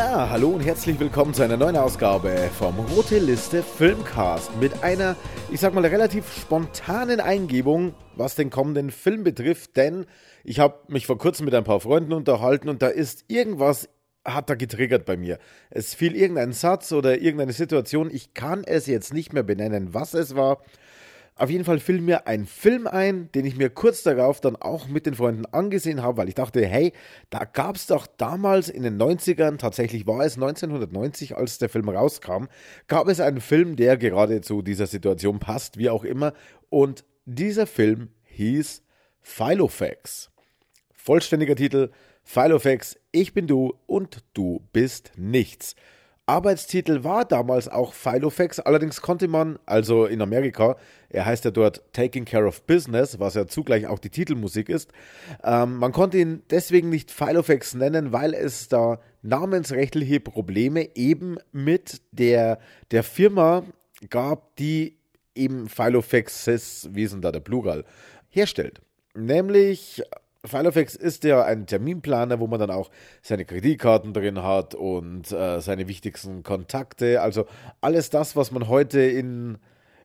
Ja, hallo und herzlich willkommen zu einer neuen Ausgabe vom Rote Liste Filmcast mit einer, ich sag mal, relativ spontanen Eingebung, was den kommenden Film betrifft, denn ich habe mich vor kurzem mit ein paar Freunden unterhalten und da ist irgendwas hat da getriggert bei mir. Es fiel irgendein Satz oder irgendeine Situation, ich kann es jetzt nicht mehr benennen, was es war. Auf jeden Fall fiel mir ein Film ein, den ich mir kurz darauf dann auch mit den Freunden angesehen habe, weil ich dachte, hey, da gab es doch damals in den 90ern, tatsächlich war es 1990, als der Film rauskam, gab es einen Film, der gerade zu dieser Situation passt, wie auch immer. Und dieser Film hieß Filofax. Vollständiger Titel Filofax, ich bin du und du bist nichts. Arbeitstitel war damals auch Filofax, allerdings konnte man, also in Amerika, er heißt ja dort Taking Care of Business, was ja zugleich auch die Titelmusik ist, ähm, man konnte ihn deswegen nicht Filofax nennen, weil es da namensrechtliche Probleme eben mit der, der Firma gab, die eben Filofaxes, wie ist denn da der Plural, herstellt. Nämlich Filofax ist ja ein Terminplaner, wo man dann auch seine Kreditkarten drin hat und äh, seine wichtigsten Kontakte. Also alles das, was man heute in,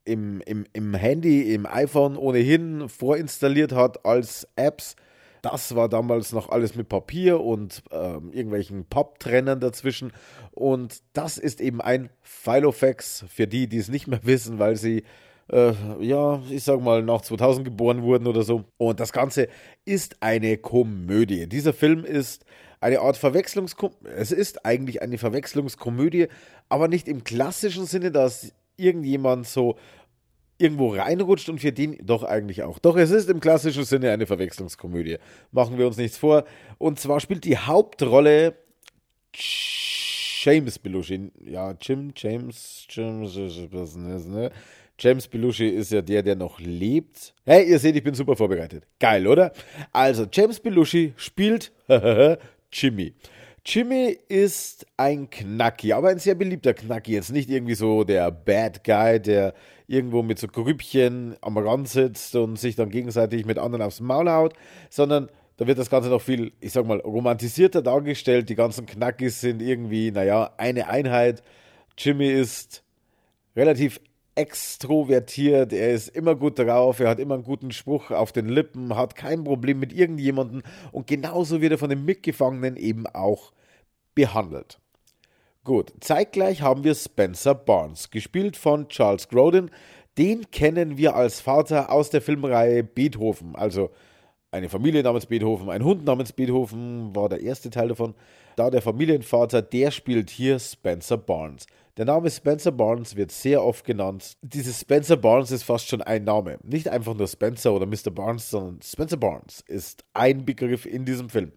im, im, im Handy, im iPhone ohnehin vorinstalliert hat als Apps. Das war damals noch alles mit Papier und äh, irgendwelchen Pop-Trennern dazwischen. Und das ist eben ein Filofax für die, die es nicht mehr wissen, weil sie äh, ja, ich sag mal, nach 2000 geboren wurden oder so. Und das Ganze ist eine Komödie. Dieser Film ist eine Art Verwechslungskomödie. Es ist eigentlich eine Verwechslungskomödie, aber nicht im klassischen Sinne, dass irgendjemand so irgendwo reinrutscht und für den doch eigentlich auch. Doch es ist im klassischen Sinne eine Verwechslungskomödie. Machen wir uns nichts vor. Und zwar spielt die Hauptrolle James Belushi. Ja, Jim, James, James, ne? James Belushi ist ja der, der noch lebt. Hey, ihr seht, ich bin super vorbereitet. Geil, oder? Also, James Belushi spielt Jimmy. Jimmy ist ein Knacki, aber ein sehr beliebter Knacki. Jetzt nicht irgendwie so der Bad Guy, der irgendwo mit so Grüppchen am Rand sitzt und sich dann gegenseitig mit anderen aufs Maul haut, sondern da wird das Ganze noch viel, ich sag mal, romantisierter dargestellt. Die ganzen Knackis sind irgendwie, naja, eine Einheit. Jimmy ist relativ extrovertiert, er ist immer gut drauf, er hat immer einen guten Spruch auf den Lippen, hat kein Problem mit irgendjemandem und genauso wird er von den Mitgefangenen eben auch behandelt. Gut, zeitgleich haben wir Spencer Barnes, gespielt von Charles Grodin. Den kennen wir als Vater aus der Filmreihe Beethoven, also eine Familie namens Beethoven, ein Hund namens Beethoven war der erste Teil davon. Da der Familienvater, der spielt hier Spencer Barnes. Der Name Spencer Barnes wird sehr oft genannt. Dieses Spencer Barnes ist fast schon ein Name. Nicht einfach nur Spencer oder Mr. Barnes, sondern Spencer Barnes ist ein Begriff in diesem Film.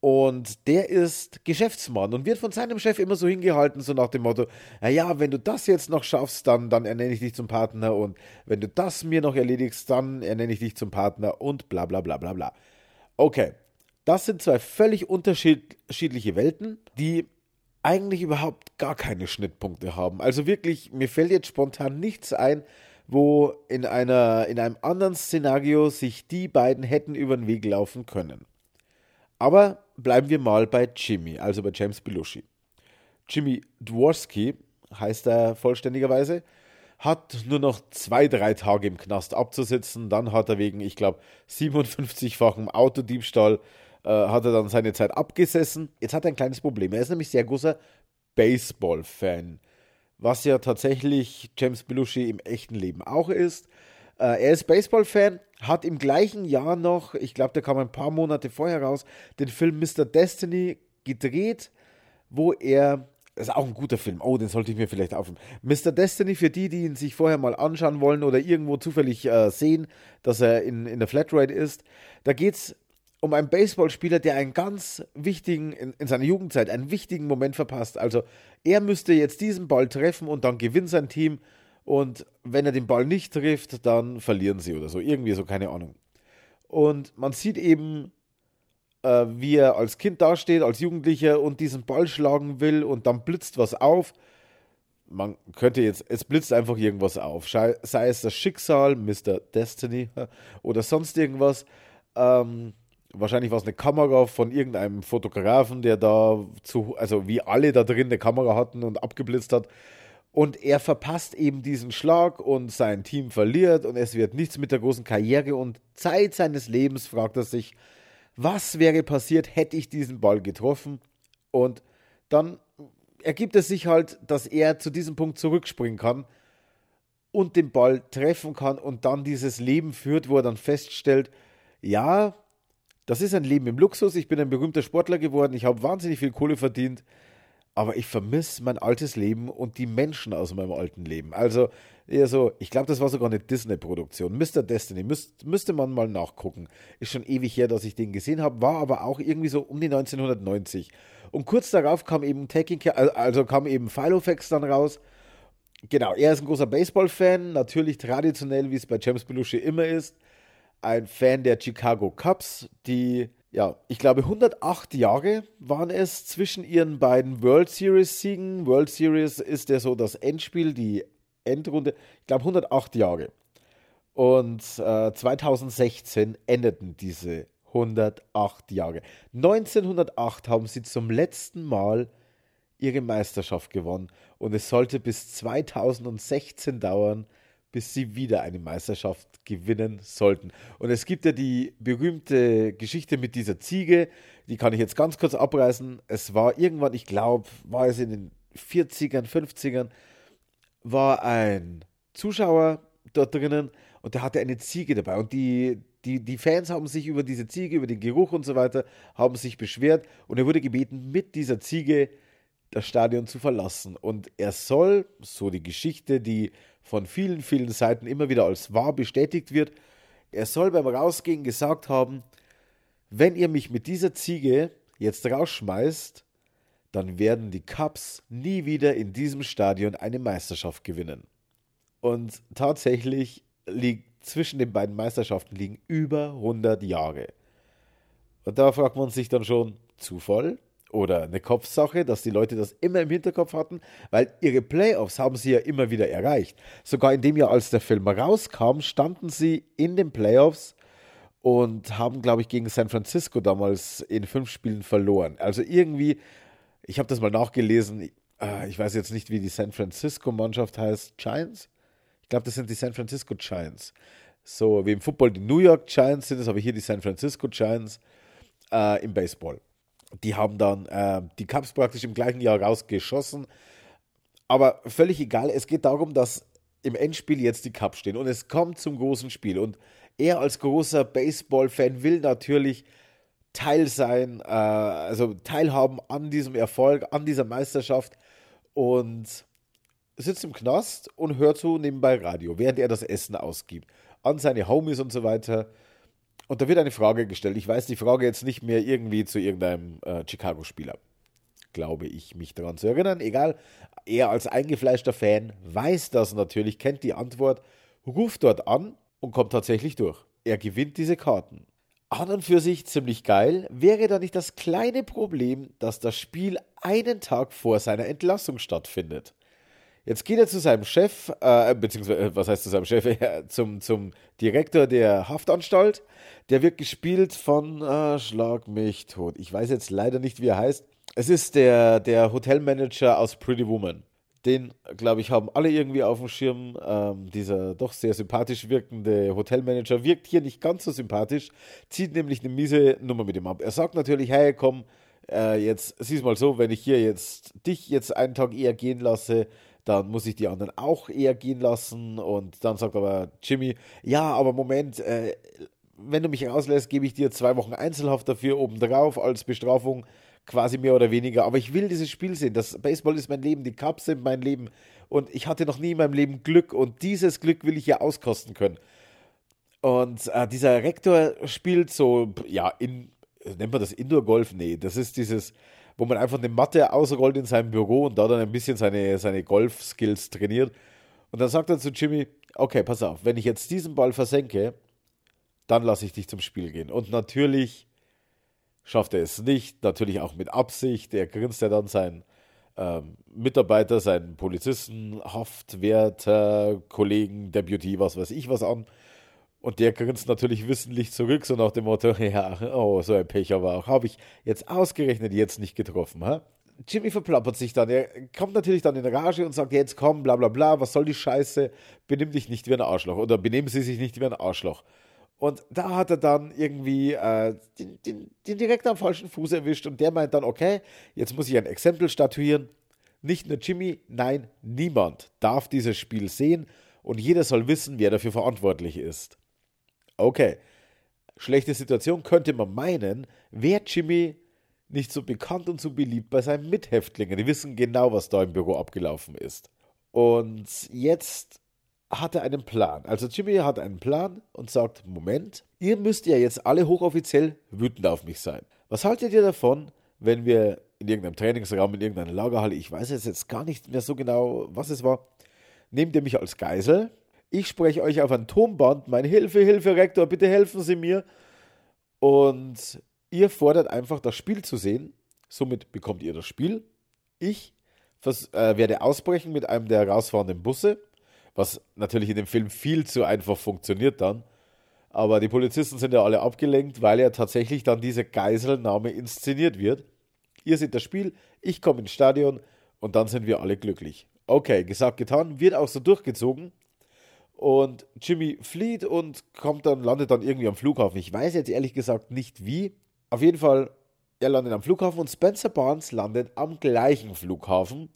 Und der ist Geschäftsmann und wird von seinem Chef immer so hingehalten, so nach dem Motto, naja, wenn du das jetzt noch schaffst, dann, dann ernenne ich dich zum Partner und wenn du das mir noch erledigst, dann ernenne ich dich zum Partner und bla bla bla bla bla. Okay, das sind zwei völlig unterschiedliche Welten, die eigentlich überhaupt gar keine Schnittpunkte haben. Also wirklich, mir fällt jetzt spontan nichts ein, wo in, einer, in einem anderen Szenario sich die beiden hätten über den Weg laufen können. Aber bleiben wir mal bei Jimmy, also bei James Belushi. Jimmy Dworsky heißt er vollständigerweise, hat nur noch zwei, drei Tage im Knast abzusitzen. Dann hat er wegen, ich glaube, 57-fachem Autodiebstahl äh, hat er dann seine Zeit abgesessen. Jetzt hat er ein kleines Problem. Er ist nämlich sehr großer Baseball-Fan, was ja tatsächlich James Belushi im echten Leben auch ist. Äh, er ist Baseball-Fan, hat im gleichen Jahr noch, ich glaube, der kam ein paar Monate vorher raus, den Film Mr. Destiny gedreht, wo er das ist auch ein guter Film. Oh, den sollte ich mir vielleicht aufnehmen. Mr. Destiny, für die, die ihn sich vorher mal anschauen wollen oder irgendwo zufällig äh, sehen, dass er in, in der Flatrate ist. Da geht es um einen Baseballspieler, der einen ganz wichtigen, in, in, seiner Jugendzeit, einen wichtigen Moment verpasst. Also er müsste jetzt diesen Ball treffen und dann gewinnt sein Team. Und wenn er den Ball nicht trifft, dann verlieren sie oder so. Irgendwie so, keine Ahnung. Und man sieht eben, äh, wie er als Kind dasteht, als Jugendlicher und diesen Ball schlagen will und dann blitzt was auf. Man könnte jetzt, es blitzt einfach irgendwas auf. Sei es das Schicksal, Mr. Destiny oder sonst irgendwas. Ähm, Wahrscheinlich war es eine Kamera von irgendeinem Fotografen, der da zu, also wie alle da drin eine Kamera hatten und abgeblitzt hat. Und er verpasst eben diesen Schlag und sein Team verliert und es wird nichts mit der großen Karriere und Zeit seines Lebens fragt er sich, was wäre passiert, hätte ich diesen Ball getroffen? Und dann ergibt es sich halt, dass er zu diesem Punkt zurückspringen kann und den Ball treffen kann und dann dieses Leben führt, wo er dann feststellt, ja, das ist ein Leben im Luxus, ich bin ein berühmter Sportler geworden, ich habe wahnsinnig viel Kohle verdient, aber ich vermisse mein altes Leben und die Menschen aus meinem alten Leben. Also eher so, ich glaube, das war sogar eine Disney-Produktion. Mr. Destiny, müsst, müsste man mal nachgucken. Ist schon ewig her, dass ich den gesehen habe, war aber auch irgendwie so um die 1990. Und kurz darauf kam eben Taking Care, also kam eben Filofax dann raus. Genau, er ist ein großer Baseball-Fan, natürlich traditionell, wie es bei James Belushi immer ist. Ein Fan der Chicago Cubs, die ja, ich glaube 108 Jahre waren es zwischen ihren beiden World Series Siegen. World Series ist ja so das Endspiel, die Endrunde. Ich glaube 108 Jahre. Und äh, 2016 endeten diese 108 Jahre. 1908 haben sie zum letzten Mal ihre Meisterschaft gewonnen und es sollte bis 2016 dauern, bis sie wieder eine Meisterschaft gewinnen sollten. Und es gibt ja die berühmte Geschichte mit dieser Ziege, die kann ich jetzt ganz kurz abreißen. Es war irgendwann, ich glaube, war es in den 40ern, 50ern, war ein Zuschauer dort drinnen und der hatte eine Ziege dabei. Und die, die, die Fans haben sich über diese Ziege, über den Geruch und so weiter, haben sich beschwert und er wurde gebeten, mit dieser Ziege das Stadion zu verlassen. Und er soll, so die Geschichte, die von vielen, vielen Seiten immer wieder als wahr bestätigt wird. Er soll beim Rausgehen gesagt haben, wenn ihr mich mit dieser Ziege jetzt rausschmeißt, dann werden die Cubs nie wieder in diesem Stadion eine Meisterschaft gewinnen. Und tatsächlich liegt zwischen den beiden Meisterschaften liegen über 100 Jahre. Und da fragt man sich dann schon, Zufall? Oder eine Kopfsache, dass die Leute das immer im Hinterkopf hatten, weil ihre Playoffs haben sie ja immer wieder erreicht. Sogar in dem Jahr, als der Film rauskam, standen sie in den Playoffs und haben, glaube ich, gegen San Francisco damals in fünf Spielen verloren. Also irgendwie, ich habe das mal nachgelesen, äh, ich weiß jetzt nicht, wie die San Francisco-Mannschaft heißt, Giants? Ich glaube, das sind die San Francisco Giants. So wie im Football die New York Giants sind, das aber hier die San Francisco Giants äh, im Baseball. Die haben dann äh, die Cups praktisch im gleichen Jahr rausgeschossen. Aber völlig egal, es geht darum, dass im Endspiel jetzt die Cups stehen und es kommt zum großen Spiel. Und er als großer Baseball-Fan will natürlich Teil sein, äh, also teilhaben an diesem Erfolg, an dieser Meisterschaft und sitzt im Knast und hört so nebenbei Radio, während er das Essen ausgibt. An seine Homies und so weiter. Und da wird eine Frage gestellt. Ich weiß die Frage jetzt nicht mehr irgendwie zu irgendeinem äh, Chicago-Spieler. Glaube ich, mich daran zu erinnern. Egal, er als eingefleischter Fan weiß das natürlich, kennt die Antwort, ruft dort an und kommt tatsächlich durch. Er gewinnt diese Karten. An und für sich ziemlich geil, wäre da nicht das kleine Problem, dass das Spiel einen Tag vor seiner Entlassung stattfindet. Jetzt geht er zu seinem Chef, äh, beziehungsweise, äh, was heißt zu seinem Chef, äh, zum, zum Direktor der Haftanstalt. Der wird gespielt von, äh, schlag mich tot. Ich weiß jetzt leider nicht, wie er heißt. Es ist der, der Hotelmanager aus Pretty Woman. Den, glaube ich, haben alle irgendwie auf dem Schirm. Ähm, dieser doch sehr sympathisch wirkende Hotelmanager wirkt hier nicht ganz so sympathisch, zieht nämlich eine miese Nummer mit ihm ab. Er sagt natürlich, hey, komm, äh, jetzt sieh's mal so, wenn ich hier jetzt dich jetzt einen Tag eher gehen lasse, dann muss ich die anderen auch eher gehen lassen. Und dann sagt aber Jimmy, ja, aber Moment, äh, wenn du mich rauslässt, gebe ich dir zwei Wochen Einzelhaft dafür obendrauf als Bestrafung, quasi mehr oder weniger. Aber ich will dieses Spiel sehen. Das Baseball ist mein Leben, die Cups sind mein Leben. Und ich hatte noch nie in meinem Leben Glück. Und dieses Glück will ich ja auskosten können. Und äh, dieser Rektor spielt so, ja, in, nennt man das Indoor-Golf? Nee, das ist dieses, wo man einfach eine Matte ausrollt in seinem Büro und da dann ein bisschen seine, seine Golf-Skills trainiert. Und dann sagt er zu Jimmy, okay, pass auf, wenn ich jetzt diesen Ball versenke, dann lasse ich dich zum Spiel gehen. Und natürlich schafft er es nicht, natürlich auch mit Absicht. Er grinst ja dann seinen ähm, Mitarbeiter, seinen Polizisten, Haftwärter, Kollegen, Deputy, was weiß ich was an. Und der grinst natürlich wissentlich zurück, so nach dem Motto, ja, oh, so ein Pech aber auch, habe ich jetzt ausgerechnet jetzt nicht getroffen, ha? Jimmy verplappert sich dann. Er kommt natürlich dann in Rage und sagt, jetzt komm, bla bla bla, was soll die Scheiße? Benimm dich nicht wie ein Arschloch oder benehmen Sie sich nicht wie ein Arschloch. Und da hat er dann irgendwie äh, den, den, den direkt am falschen Fuß erwischt und der meint dann, okay, jetzt muss ich ein Exempel statuieren. Nicht nur Jimmy, nein, niemand darf dieses Spiel sehen und jeder soll wissen, wer dafür verantwortlich ist. Okay, schlechte Situation könnte man meinen, wäre Jimmy nicht so bekannt und so beliebt bei seinen Mithäftlingen. Die wissen genau, was da im Büro abgelaufen ist. Und jetzt hat er einen Plan. Also Jimmy hat einen Plan und sagt, Moment, ihr müsst ja jetzt alle hochoffiziell wütend auf mich sein. Was haltet ihr davon, wenn wir in irgendeinem Trainingsraum, in irgendeiner Lagerhalle, ich weiß jetzt gar nicht mehr so genau, was es war, nehmt ihr mich als Geisel, ich spreche euch auf ein Tonband, mein Hilfe, Hilfe, Rektor, bitte helfen Sie mir. Und Ihr fordert einfach das Spiel zu sehen. Somit bekommt ihr das Spiel. Ich äh, werde ausbrechen mit einem der herausfahrenden Busse, was natürlich in dem Film viel zu einfach funktioniert dann. Aber die Polizisten sind ja alle abgelenkt, weil ja tatsächlich dann diese Geiselnahme inszeniert wird. Ihr seht das Spiel, ich komme ins Stadion und dann sind wir alle glücklich. Okay, gesagt, getan, wird auch so durchgezogen. Und Jimmy flieht und kommt dann, landet dann irgendwie am Flughafen. Ich weiß jetzt ehrlich gesagt nicht wie. Auf jeden Fall, er landet am Flughafen und Spencer Barnes landet am gleichen Flughafen,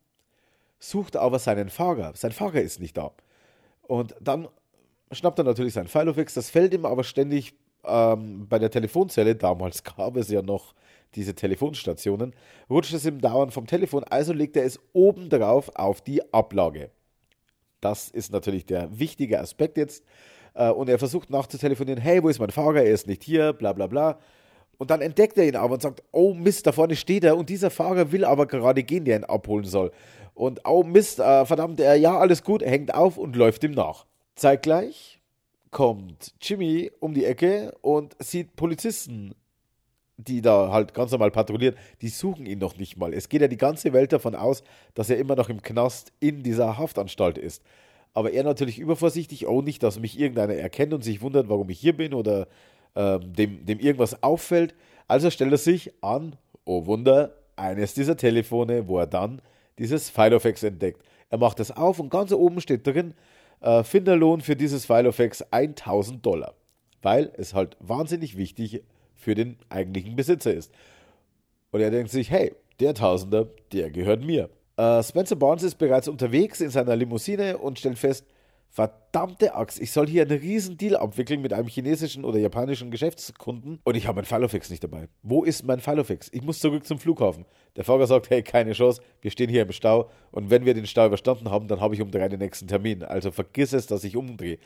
sucht aber seinen Fahrer. Sein Fahrer ist nicht da. Und dann schnappt er natürlich seinen Filofax. Das fällt ihm aber ständig ähm, bei der Telefonzelle. Damals gab es ja noch diese Telefonstationen. Rutscht es ihm dauernd vom Telefon, also legt er es oben drauf auf die Ablage. Das ist natürlich der wichtige Aspekt jetzt. Äh, und er versucht nachzutelefonieren: Hey, wo ist mein Fahrer? Er ist nicht hier, bla bla bla. Und dann entdeckt er ihn aber und sagt, oh Mist, da vorne steht er und dieser Fahrer will aber gerade gehen, der ihn abholen soll. Und oh Mist, äh, verdammt, er, ja, alles gut, hängt auf und läuft ihm nach. Zeitgleich kommt Jimmy um die Ecke und sieht Polizisten, die da halt ganz normal patrouillieren, die suchen ihn noch nicht mal. Es geht ja die ganze Welt davon aus, dass er immer noch im Knast in dieser Haftanstalt ist. Aber er natürlich übervorsichtig, oh nicht, dass mich irgendeiner erkennt und sich wundert, warum ich hier bin oder ähm, dem, dem irgendwas auffällt. Also stellt er sich an, oh Wunder, eines dieser Telefone, wo er dann dieses Filofax entdeckt. Er macht es auf und ganz oben steht drin, äh, Finderlohn für dieses Filofax 1000 Dollar. Weil es halt wahnsinnig wichtig für den eigentlichen Besitzer ist. Und er denkt sich, hey, der Tausender, der gehört mir. Äh, Spencer Barnes ist bereits unterwegs in seiner Limousine und stellt fest, Verdammte Axt, ich soll hier einen riesen Deal abwickeln mit einem chinesischen oder japanischen Geschäftskunden und ich habe mein Filofix nicht dabei. Wo ist mein Filofix? Ich muss zurück zum Flughafen. Der Fahrer sagt, hey, keine Chance, wir stehen hier im Stau und wenn wir den Stau überstanden haben, dann habe ich um drei den nächsten Termin. Also vergiss es, dass ich umdrehe.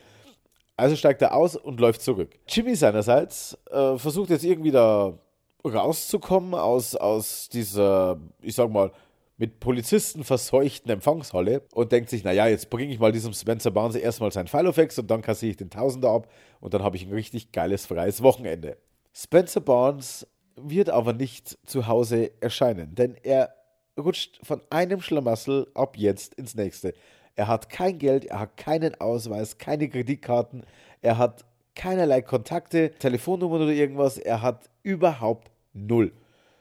Also steigt er aus und läuft zurück. Jimmy seinerseits äh, versucht jetzt irgendwie da rauszukommen aus, aus dieser, ich sag mal, mit Polizisten verseuchten Empfangshalle und denkt sich, naja, jetzt bringe ich mal diesem Spencer Barnes erstmal sein Filofax und dann kassiere ich den Tausender ab und dann habe ich ein richtig geiles freies Wochenende. Spencer Barnes wird aber nicht zu Hause erscheinen, denn er rutscht von einem Schlamassel ab jetzt ins nächste. Er hat kein Geld, er hat keinen Ausweis, keine Kreditkarten, er hat keinerlei Kontakte, Telefonnummern oder irgendwas, er hat überhaupt null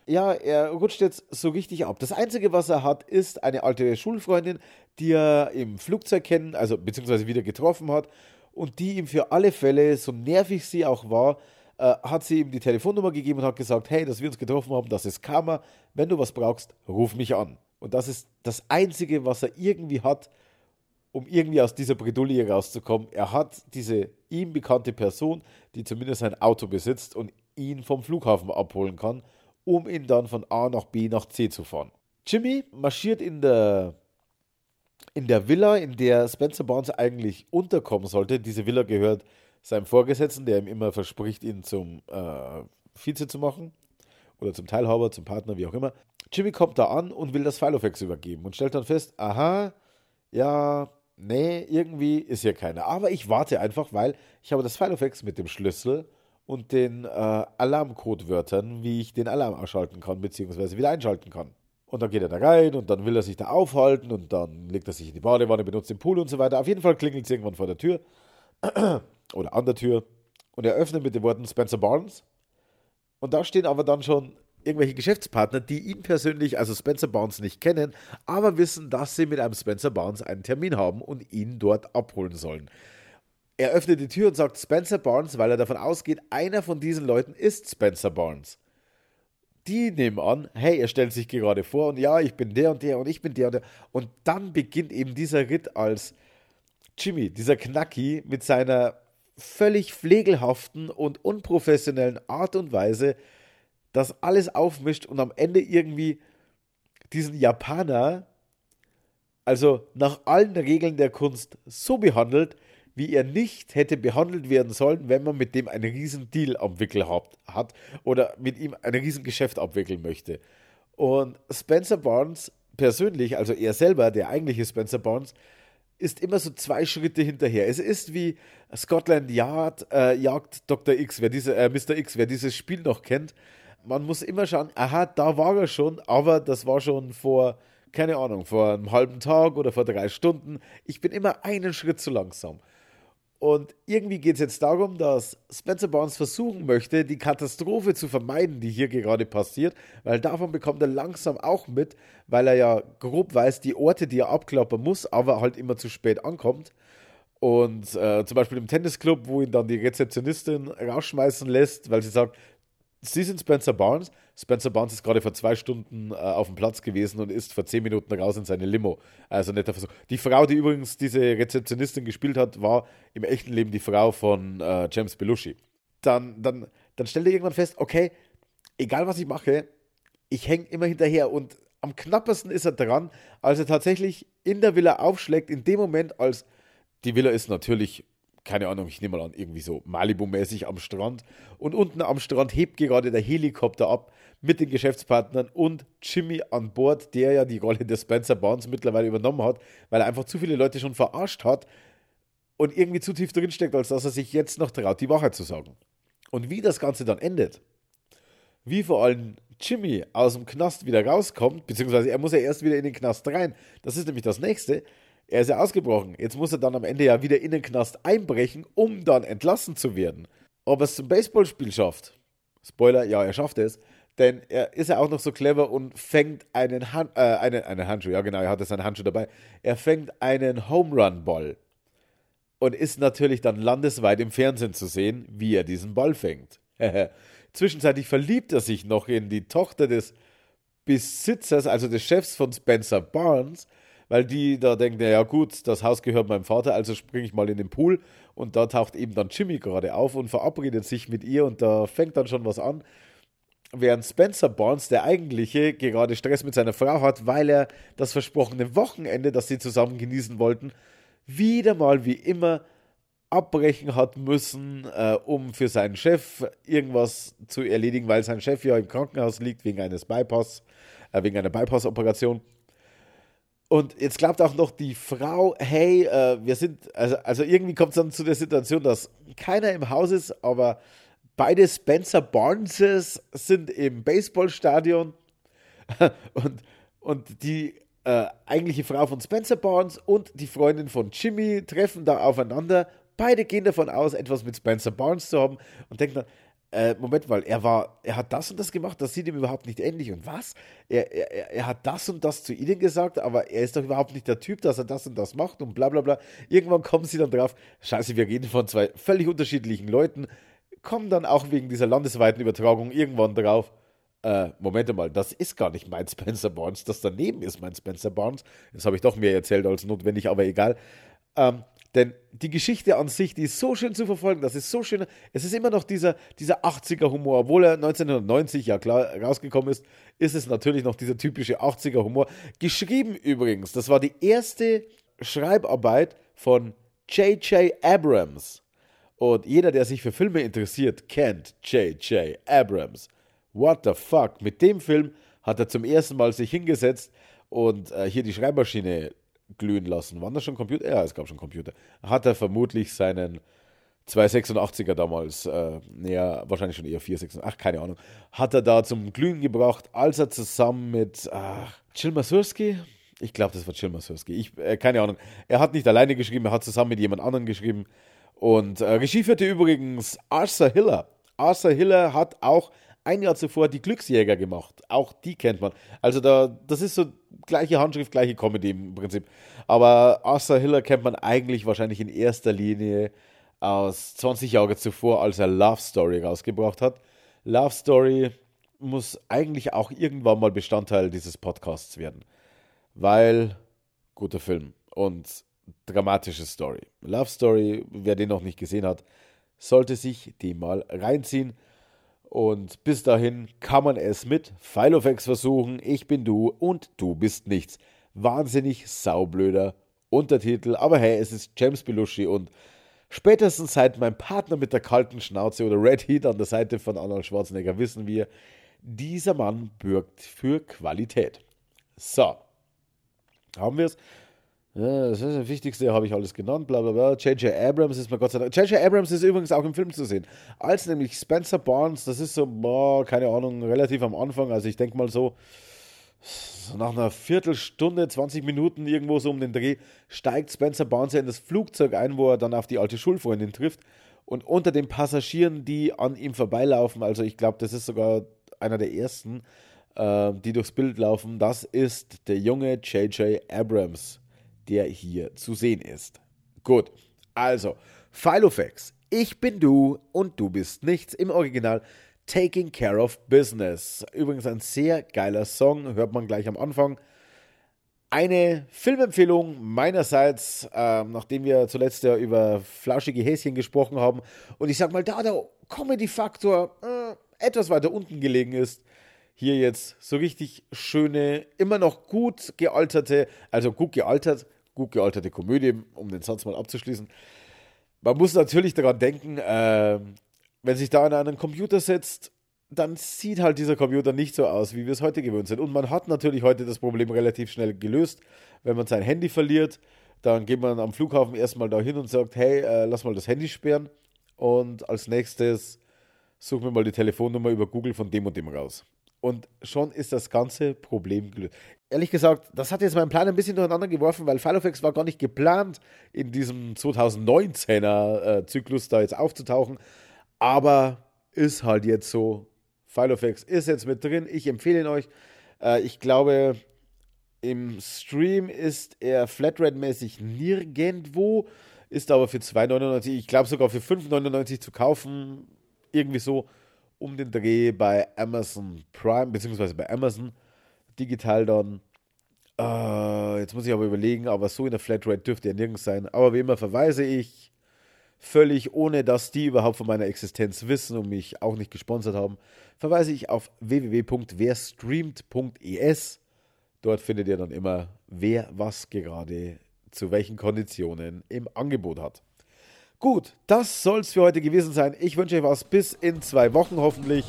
ja, er rutscht jetzt so richtig ab. Das Einzige, was er hat, ist eine alte Schulfreundin, die er im Flugzeug kennt, also beziehungsweise wieder getroffen hat und die ihm für alle Fälle, so nervig sie auch war, äh, hat sie ihm die Telefonnummer gegeben und hat gesagt, hey, dass wir uns getroffen haben, das ist Karma. Wenn du was brauchst, ruf mich an. Und das ist das Einzige, was er irgendwie hat, um irgendwie aus dieser Bredouille rauszukommen. Er hat diese ihm bekannte Person, die zumindest ein Auto besitzt und ihn vom Flughafen abholen kann um ihn dann von A nach B nach C zu fahren. Jimmy marschiert in der, in der Villa, in der Spencer Barnes eigentlich unterkommen sollte. Diese Villa gehört seinem Vorgesetzten, der ihm immer verspricht, ihn zum äh, Vize zu machen. Oder zum Teilhaber, zum Partner, wie auch immer. Jimmy kommt da an und will das Filofax übergeben und stellt dann fest, aha, ja, nee, irgendwie ist hier keiner. Aber ich warte einfach, weil ich habe das Filofax mit dem Schlüssel und den äh, Alarmcodewörtern, wie ich den Alarm ausschalten kann, beziehungsweise wieder einschalten kann. Und dann geht er da rein und dann will er sich da aufhalten und dann legt er sich in die Badewanne, benutzt den Pool und so weiter. Auf jeden Fall klingelt es irgendwann vor der Tür. oder an der Tür und er öffnet mit den Worten Spencer Barnes. Und da stehen aber dann schon irgendwelche Geschäftspartner, die ihn persönlich, also Spencer Barnes, nicht kennen, aber wissen, dass sie mit einem Spencer Barnes einen Termin haben und ihn dort abholen sollen. Er öffnet die Tür und sagt Spencer Barnes, weil er davon ausgeht, einer von diesen Leuten ist Spencer Barnes. Die nehmen an, hey, er stellt sich gerade vor und ja, ich bin der und der und ich bin der und der. Und dann beginnt eben dieser Ritt als Jimmy, dieser Knacki, mit seiner völlig pflegelhaften und unprofessionellen Art und Weise das alles aufmischt und am Ende irgendwie diesen Japaner, also nach allen Regeln der Kunst, so behandelt, wie er nicht hätte behandelt werden sollen, wenn man mit dem einen riesen Deal am Wickel hat oder mit ihm ein riesen Geschäft abwickeln möchte. Und Spencer Barnes persönlich, also er selber, der eigentliche Spencer Barnes, ist immer so zwei Schritte hinterher. Es ist wie Scotland Yard äh, jagt Dr. X, wer diese, äh, Mr. X, wer dieses Spiel noch kennt. Man muss immer schauen, aha, da war er schon, aber das war schon vor, keine Ahnung, vor einem halben Tag oder vor drei Stunden. Ich bin immer einen Schritt zu langsam. Und irgendwie geht es jetzt darum, dass Spencer Barnes versuchen möchte, die Katastrophe zu vermeiden, die hier gerade passiert, weil davon bekommt er langsam auch mit, weil er ja grob weiß, die Orte, die er abklappern muss, aber halt immer zu spät ankommt. Und äh, zum Beispiel im Tennisclub, wo ihn dann die Rezeptionistin rausschmeißen lässt, weil sie sagt, Sie sind Spencer Barnes. Spencer Barnes ist gerade vor zwei Stunden äh, auf dem Platz gewesen und ist vor zehn Minuten raus in seine Limo. Also netter Versuch. Die Frau, die übrigens diese Rezeptionistin gespielt hat, war im echten Leben die Frau von äh, James Belushi. Dann, dann, dann stellt er irgendwann fest, okay, egal was ich mache, ich hänge immer hinterher und am knappesten ist er dran, als er tatsächlich in der Villa aufschlägt, in dem Moment, als die Villa ist natürlich keine Ahnung, ich nehme mal an, irgendwie so Malibu-mäßig am Strand. Und unten am Strand hebt gerade der Helikopter ab mit den Geschäftspartnern und Jimmy an Bord, der ja die Rolle des Spencer Barnes mittlerweile übernommen hat, weil er einfach zu viele Leute schon verarscht hat und irgendwie zu tief drinsteckt, als dass er sich jetzt noch traut, die Wahrheit zu sagen. Und wie das Ganze dann endet, wie vor allem Jimmy aus dem Knast wieder rauskommt, beziehungsweise er muss ja erst wieder in den Knast rein, das ist nämlich das nächste, er ist ja ausgebrochen. Jetzt muss er dann am Ende ja wieder in den Knast einbrechen, um dann entlassen zu werden. Ob er es zum Baseballspiel schafft? Spoiler, ja, er schafft es. Denn er ist ja auch noch so clever und fängt einen, Han äh, einen, einen Handschuh, ja genau, er hatte seinen Handschuh dabei. Er fängt einen Home Run Ball und ist natürlich dann landesweit im Fernsehen zu sehen, wie er diesen Ball fängt. Zwischenzeitlich verliebt er sich noch in die Tochter des Besitzers, also des Chefs von Spencer Barnes, weil die da denken, ja gut, das Haus gehört meinem Vater, also springe ich mal in den Pool und da taucht eben dann Jimmy gerade auf und verabredet sich mit ihr und da fängt dann schon was an. Während Spencer Barnes, der eigentliche, gerade Stress mit seiner Frau hat, weil er das versprochene Wochenende, das sie zusammen genießen wollten, wieder mal wie immer abbrechen hat müssen, äh, um für seinen Chef irgendwas zu erledigen, weil sein Chef ja im Krankenhaus liegt wegen eines Bypass, äh, wegen einer Bypass-Operation. Und jetzt glaubt auch noch die Frau, hey, äh, wir sind, also, also irgendwie kommt es dann zu der Situation, dass keiner im Haus ist, aber beide Spencer Barneses sind im Baseballstadion und, und die äh, eigentliche Frau von Spencer Barnes und die Freundin von Jimmy treffen da aufeinander. Beide gehen davon aus, etwas mit Spencer Barnes zu haben und denken dann, äh, Moment mal, er war, er hat das und das gemacht, das sieht ihm überhaupt nicht ähnlich. Und was? Er, er, er hat das und das zu ihnen gesagt, aber er ist doch überhaupt nicht der Typ, dass er das und das macht und bla bla bla. Irgendwann kommen sie dann drauf, scheiße, wir reden von zwei völlig unterschiedlichen Leuten, kommen dann auch wegen dieser landesweiten Übertragung irgendwann drauf, äh, Moment mal, das ist gar nicht mein Spencer Barnes, das daneben ist mein Spencer Barnes. Das habe ich doch mehr erzählt als notwendig, aber egal. Ähm, denn die Geschichte an sich, die ist so schön zu verfolgen, das ist so schön. Es ist immer noch dieser, dieser 80er-Humor. Obwohl er 1990 ja klar rausgekommen ist, ist es natürlich noch dieser typische 80er-Humor. Geschrieben übrigens, das war die erste Schreibarbeit von J.J. Abrams. Und jeder, der sich für Filme interessiert, kennt J.J. Abrams. What the fuck? Mit dem Film hat er zum ersten Mal sich hingesetzt und äh, hier die Schreibmaschine glühen lassen. Waren das schon Computer? Ja, es gab schon Computer. Hat er vermutlich seinen 286er damals, äh, ja, wahrscheinlich schon eher 486, ach, keine Ahnung, hat er da zum Glühen gebracht, als er zusammen mit ach, Jill Masurski, ich glaube, das war Jill Masurski, ich, äh, keine Ahnung, er hat nicht alleine geschrieben, er hat zusammen mit jemand anderem geschrieben Und äh, Regie führte übrigens Arthur Hiller. Arthur Hiller hat auch ein Jahr zuvor die Glücksjäger gemacht. Auch die kennt man. Also da, das ist so gleiche Handschrift, gleiche Comedy im Prinzip. Aber Arthur Hiller kennt man eigentlich wahrscheinlich in erster Linie aus 20 Jahren zuvor, als er Love Story rausgebracht hat. Love Story muss eigentlich auch irgendwann mal Bestandteil dieses Podcasts werden. Weil guter Film und dramatische Story. Love Story, wer den noch nicht gesehen hat, sollte sich den mal reinziehen. Und bis dahin kann man es mit Filofax versuchen. Ich bin du und du bist nichts. Wahnsinnig saublöder Untertitel. Aber hey, es ist James Belushi und spätestens seit mein Partner mit der kalten Schnauze oder Red Heat an der Seite von Arnold Schwarzenegger wissen wir, dieser Mann bürgt für Qualität. So, haben wir es. Ja, das ist das Wichtigste, habe ich alles genannt, bla bla bla. J.J. Abrams ist mir Gott sei Dank. J.J. Abrams ist übrigens auch im Film zu sehen. Als nämlich Spencer Barnes, das ist so, boah, keine Ahnung, relativ am Anfang, also ich denke mal so, nach einer Viertelstunde, 20 Minuten irgendwo so um den Dreh, steigt Spencer Barnes ja in das Flugzeug ein, wo er dann auf die alte Schulfreundin trifft. Und unter den Passagieren, die an ihm vorbeilaufen, also ich glaube, das ist sogar einer der ersten, äh, die durchs Bild laufen, das ist der junge J.J. Abrams der hier zu sehen ist. Gut, also, Filofax, ich bin du und du bist nichts im Original. Taking Care of Business. Übrigens ein sehr geiler Song, hört man gleich am Anfang. Eine Filmempfehlung meinerseits, äh, nachdem wir zuletzt ja über flauschige Häschen gesprochen haben und ich sag mal, da der Comedy-Faktor äh, etwas weiter unten gelegen ist, hier jetzt so richtig schöne, immer noch gut gealterte, also gut gealtert, gut gealterte Komödie, um den Satz mal abzuschließen. Man muss natürlich daran denken, äh, wenn sich da einer an einen Computer setzt, dann sieht halt dieser Computer nicht so aus, wie wir es heute gewöhnt sind. Und man hat natürlich heute das Problem relativ schnell gelöst. Wenn man sein Handy verliert, dann geht man am Flughafen erstmal dahin und sagt, hey, äh, lass mal das Handy sperren. Und als nächstes suchen wir mal die Telefonnummer über Google von dem und dem raus. Und schon ist das ganze Problem gelöst ehrlich gesagt, das hat jetzt meinen Plan ein bisschen durcheinander geworfen, weil Filofax war gar nicht geplant, in diesem 2019er äh, Zyklus da jetzt aufzutauchen. Aber ist halt jetzt so. Filofax ist jetzt mit drin. Ich empfehle ihn euch. Äh, ich glaube, im Stream ist er Flatrate-mäßig nirgendwo, ist aber für 2,99, ich glaube sogar für 5,99 zu kaufen. Irgendwie so um den Dreh bei Amazon Prime, beziehungsweise bei Amazon digital dann. Äh, jetzt muss ich aber überlegen, aber so in der Flatrate dürfte er nirgends sein. Aber wie immer verweise ich, völlig ohne dass die überhaupt von meiner Existenz wissen und mich auch nicht gesponsert haben, verweise ich auf www.werstreamt.es. Dort findet ihr dann immer, wer was gerade zu welchen Konditionen im Angebot hat. Gut, das soll es für heute gewesen sein. Ich wünsche euch was bis in zwei Wochen hoffentlich.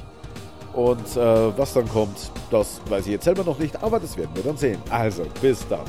Und äh, was dann kommt, das weiß ich jetzt selber noch nicht, aber das werden wir dann sehen. Also, bis dann.